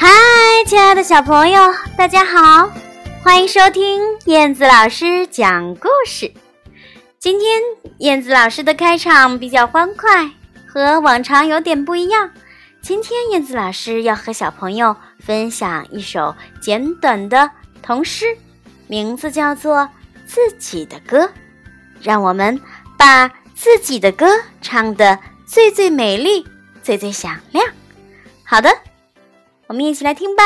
嗨亲爱的小朋友，大家好，欢迎收听燕子老师讲故事。今天燕子老师的开场比较欢快，和往常有点不一样。今天燕子老师要和小朋友分享一首简短的童诗，名字叫做《自己的歌》。让我们把自己的歌唱得最最美丽、最最响亮。好的。我们一起来听吧。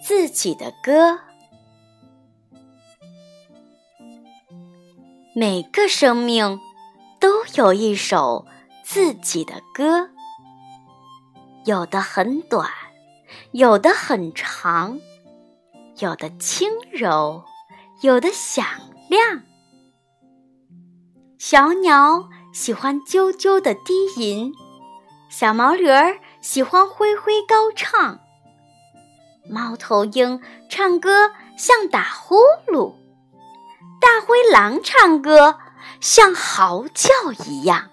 自己的歌，每个生命都有一首自己的歌，有的很短，有的很长。有的轻柔，有的响亮。小鸟喜欢啾啾的低吟，小毛驴儿喜欢灰灰高唱。猫头鹰唱歌像打呼噜，大灰狼唱歌像嚎叫一样。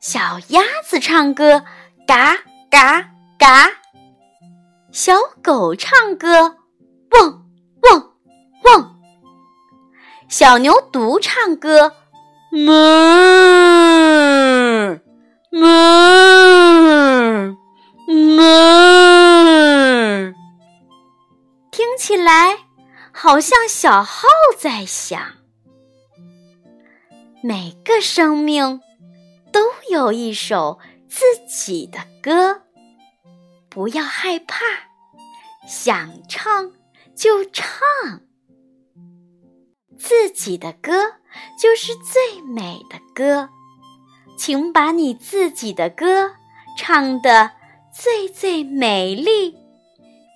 小鸭子唱歌嘎嘎嘎。小狗唱歌，汪汪汪；小牛犊唱歌，哞哞哞，听起来好像小号在响。每个生命都有一首自己的歌。不要害怕，想唱就唱。自己的歌就是最美的歌，请把你自己的歌唱得最最美丽、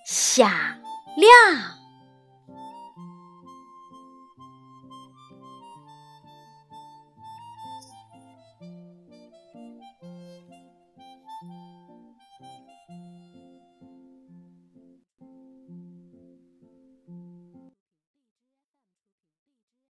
响亮。